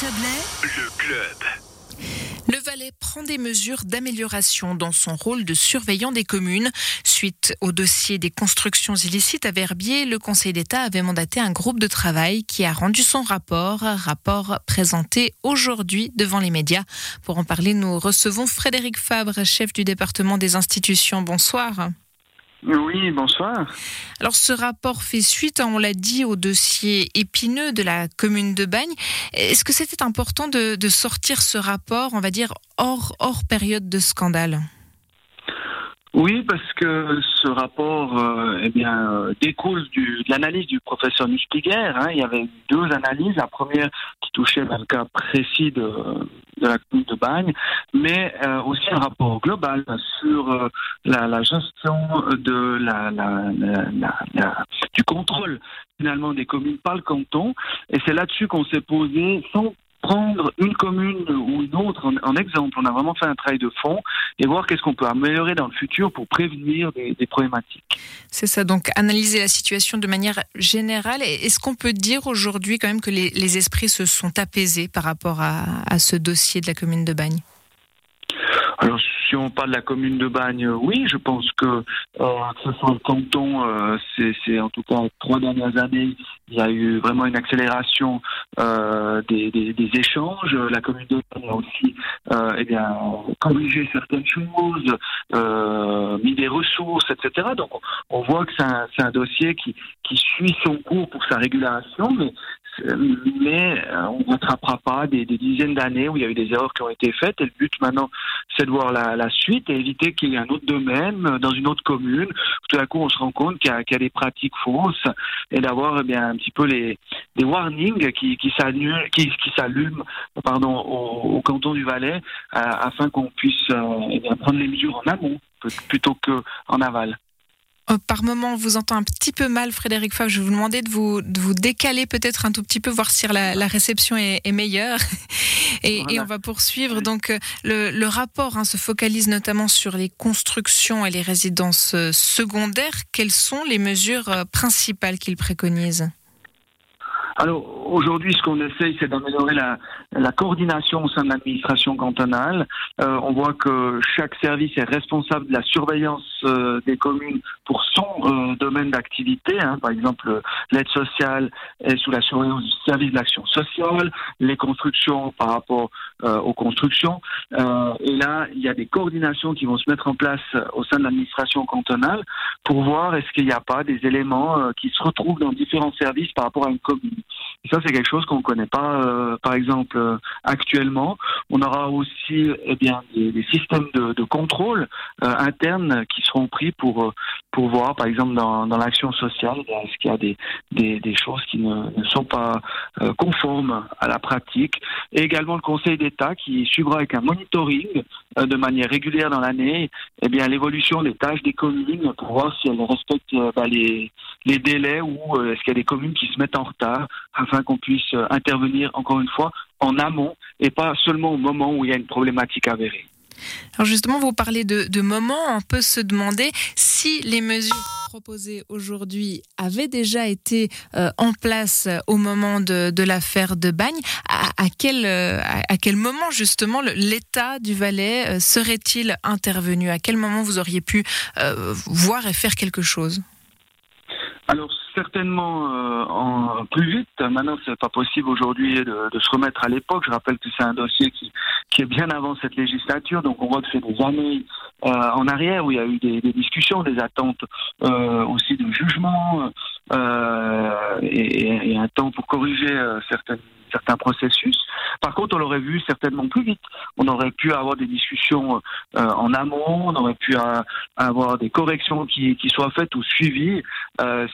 Chablais, Le club. Le Valais prend des mesures d'amélioration dans son rôle de surveillant des communes. Suite au dossier des constructions illicites à Verbier, le Conseil d'État avait mandaté un groupe de travail qui a rendu son rapport, rapport présenté aujourd'hui devant les médias. Pour en parler, nous recevons Frédéric Fabre, chef du département des institutions. Bonsoir. Oui, bonsoir. Alors ce rapport fait suite, hein, on l'a dit, au dossier épineux de la commune de Bagne. Est-ce que c'était important de, de sortir ce rapport, on va dire, hors, hors période de scandale? Oui, parce que ce rapport euh, eh bien, euh, découle du, de l'analyse du professeur Nuspiger. Hein. Il y avait deux analyses. La première qui touchait un cas précis de, de la commune de Bagne, mais euh, aussi un rapport global sur euh, la, la gestion de la- la- du contrôle finalement des communes par le canton. Et c'est là-dessus qu'on s'est posé sans prendre une commune ou une autre en, exemple. On a vraiment fait un travail de fond et voir qu'est-ce qu'on peut améliorer dans le futur pour prévenir des, problématiques. C'est ça, donc analyser la situation de manière générale. Est-ce qu'on peut dire aujourd'hui quand même que les, esprits se sont apaisés par rapport à ce dossier de la commune de Bagne? Alors, si on parle de la commune de Bagne, oui, je pense que, euh, que ce soit le canton, euh, c'est en tout cas trois dernières années, il y a eu vraiment une accélération euh, des, des- des échanges. La commune de Bagne a aussi euh, eh bien, corrigé certaines choses, euh, mis des ressources, etc. Donc, on, voit que c'est un, un dossier qui, qui suit son cours pour sa régulation, mais mais euh, on ne rattrapera pas des, des dizaines d'années où il y a eu des erreurs qui ont été faites. Et le but maintenant, c'est de voir la, la suite et éviter qu'il y ait un autre domaine euh, dans une autre commune. Tout à coup, on se rend compte qu'il y, y a des pratiques fausses et d'avoir eh bien un petit peu les des warnings qui qui s'allument pardon au, au canton du Valais euh, afin qu'on puisse euh, eh prendre les mesures en amont plutôt que en aval. Euh, Par moment, on vous entend un petit peu mal, Frédéric Favre. Je vais vous demander de vous, de vous décaler peut-être un tout petit peu, voir si la, la réception est, est meilleure. Et, Voilà. et on va poursuivre. Donc, euh, le, le rapport hein, se focalise notamment sur les constructions et les résidences euh, secondaires. Quelles sont les mesures principales qu'il préconise? Alors aujourd'hui, ce qu'on essaye, c'est d'améliorer la, coordination au sein de l'administration cantonale. Euh, on voit que chaque service est responsable de la surveillance euh, des communes pour son euh, domaine d'activité. hein. Par exemple, l'aide sociale est sous la surveillance du service d'action sociale, les constructions par rapport aux constructions. Et là, il y a des coordinations qui vont se mettre en place au sein de l'administration cantonale pour voir est-ce qu'il n'y a pas des éléments qui se retrouvent dans différents services par rapport à une commune. Ça, c'est quelque chose qu'on ne connaît pas, euh, par exemple, euh, actuellement. On aura aussi eh bien, des, systèmes de, contrôle euh, interne qui seront pris pour, euh, pour voir, par exemple, dans, dans l'action sociale, eh est-ce qu'il y a des, des, choses qui ne, sont pas conformes à la pratique. Et également le Conseil d'État qui suivra avec un monitoring de manière régulière dans l'année eh l'évolution des tâches des communes pour voir si elles respectent bah, les, les délais ou est-ce qu'il y a des communes qui se mettent en retard afin qu'on puisse euh, intervenir encore une fois en amont et pas seulement au moment où il y a une problématique avérée. Alors justement, vous parlez de, de moments. On peut se demander si les mesures proposées aujourd'hui avaient déjà été euh, en place euh, au moment de, l'affaire de Bagne. À, quel, moment justement l'État du Valais serait-il intervenu? À quel moment vous auriez pu voir et faire quelque chose? Alors certainement euh, en plus vite. Maintenant, c'est pas possible aujourd'hui de, de se remettre à l'époque. Je rappelle que c'est un dossier qui, qui est bien avant cette législature, donc on voit que c'est des années euh, en arrière où il y a eu des, des discussions, des attentes euh, aussi de jugement euh, et, et un temps pour corriger euh, certaines certains processus. Par contre, on l'aurait vu certainement plus vite. On aurait pu avoir des discussions euh, en amont, on aurait pu euh, avoir des corrections qui, qui soient faites ou suivies. Euh,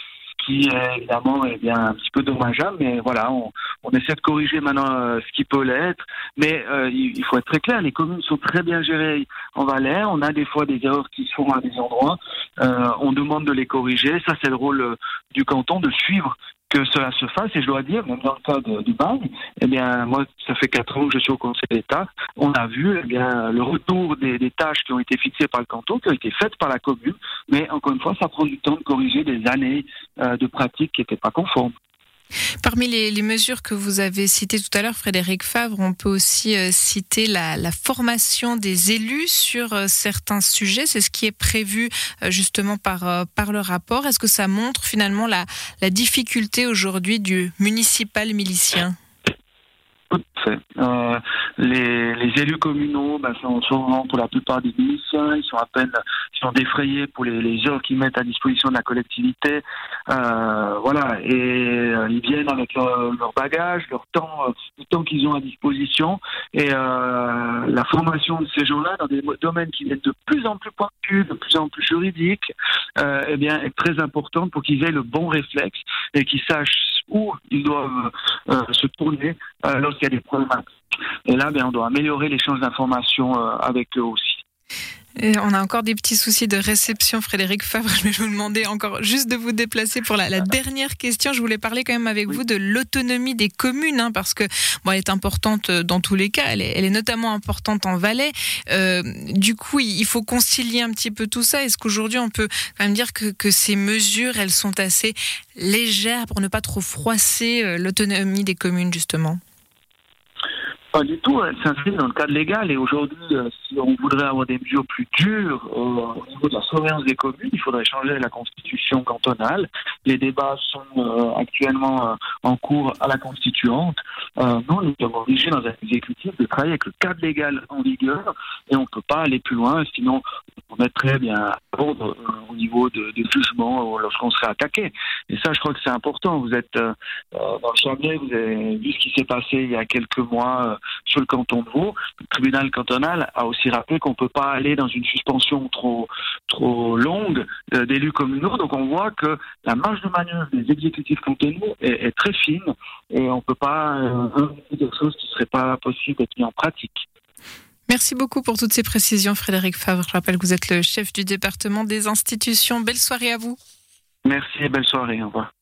qui est évidemment eh bien, un petit peu dommageable, mais voilà, on, on essaie de corriger maintenant euh, ce qui peut l'être. Mais euh, il, faut être très clair, les communes sont très bien gérées en Valais. On a des fois des erreurs qui se font à des endroits. Euh, on demande de les corriger. Ça, c'est le rôle du canton de suivre que cela se fasse. Et je dois dire, même dans le cas du bagne, eh bien, moi, ça fait quatre ans que je suis au Conseil d'État. On a vu, eh bien, le retour des, des tâches qui ont été fixées par le canton, qui ont été faites par la commune. Mais encore une fois, ça prend du temps de corriger des années euh, de pratiques qui n'étaient pas conformes. Parmi les, mesures que vous avez citées tout à l'heure, Frédéric Favre, on peut aussi euh, citer la, formation des élus sur euh, certains sujets. C'est ce qui est prévu euh, justement par, le rapport. Est-ce que ça montre finalement la difficulté aujourd'hui du municipal milicien? Euh, les, les, élus communaux ben, sont pour la plupart des musiciens, ils sont à peine sont défrayés pour les, les heures qu'ils mettent à disposition de la collectivité. Euh, voilà, et euh, ils viennent avec leur, bagage, leur temps, le temps qu'ils ont à disposition. Et la formation de ces gens-là dans des domaines qui viennent de plus en plus pointus, de plus en plus juridiques, eh bien, est très importante pour qu'ils aient le bon réflexe et qu'ils sachent où ils doivent euh, se tourner euh, lorsqu'il y a des problèmes. Et là, ben, on doit améliorer l'échange d'informations euh, avec eux aussi on a encore des petits soucis de réception, Frédéric Favre. Je vais vous demander encore juste de vous déplacer pour la, dernière question. Je voulais parler quand même avec vous de l'autonomie des communes, hein, parce que bon, elle est importante dans tous les cas. Elle est, notamment importante en Valais. Euh, du coup, il faut concilier un petit peu tout ça. Est-ce qu'aujourd'hui, on peut quand même dire que, que, ces mesures, elles sont assez légères pour ne pas trop froisser euh, l'autonomie des communes, justement? Pas du tout, elle s'inscrit dans le cadre légal et aujourd'hui, euh, si on voudrait avoir des mesures plus dures euh, au niveau de la surveillance des communes, il faudrait changer la constitution cantonale. Les débats sont euh, actuellement en cours à la constituante. nous, nous sommes obligés dans un exécutif de travailler avec le cadre légal en vigueur et on ne peut pas aller plus loin, sinon on mettrait bien à ordre au niveau de, de jugement lorsqu'on serait attaqué. Et ça, je crois que c'est important. Vous êtes dans le Chablais, vous avez vu ce qui s'est passé il y a quelques mois sur le canton de Vaud. Le tribunal cantonal a aussi rappelé qu'on ne peut pas aller dans une suspension trop, trop longue euh, d'élus communaux. Donc on voit que la marge de manœuvre des exécutifs cantonaux est, très fine et on ne peut pas euh, quelque chose qui ne serait pas possible d'être mis en pratique. Merci beaucoup pour toutes ces précisions, Frédéric Favre. Je rappelle que vous êtes le chef du département des institutions. Belle soirée à vous. Merci et belle soirée. Au revoir.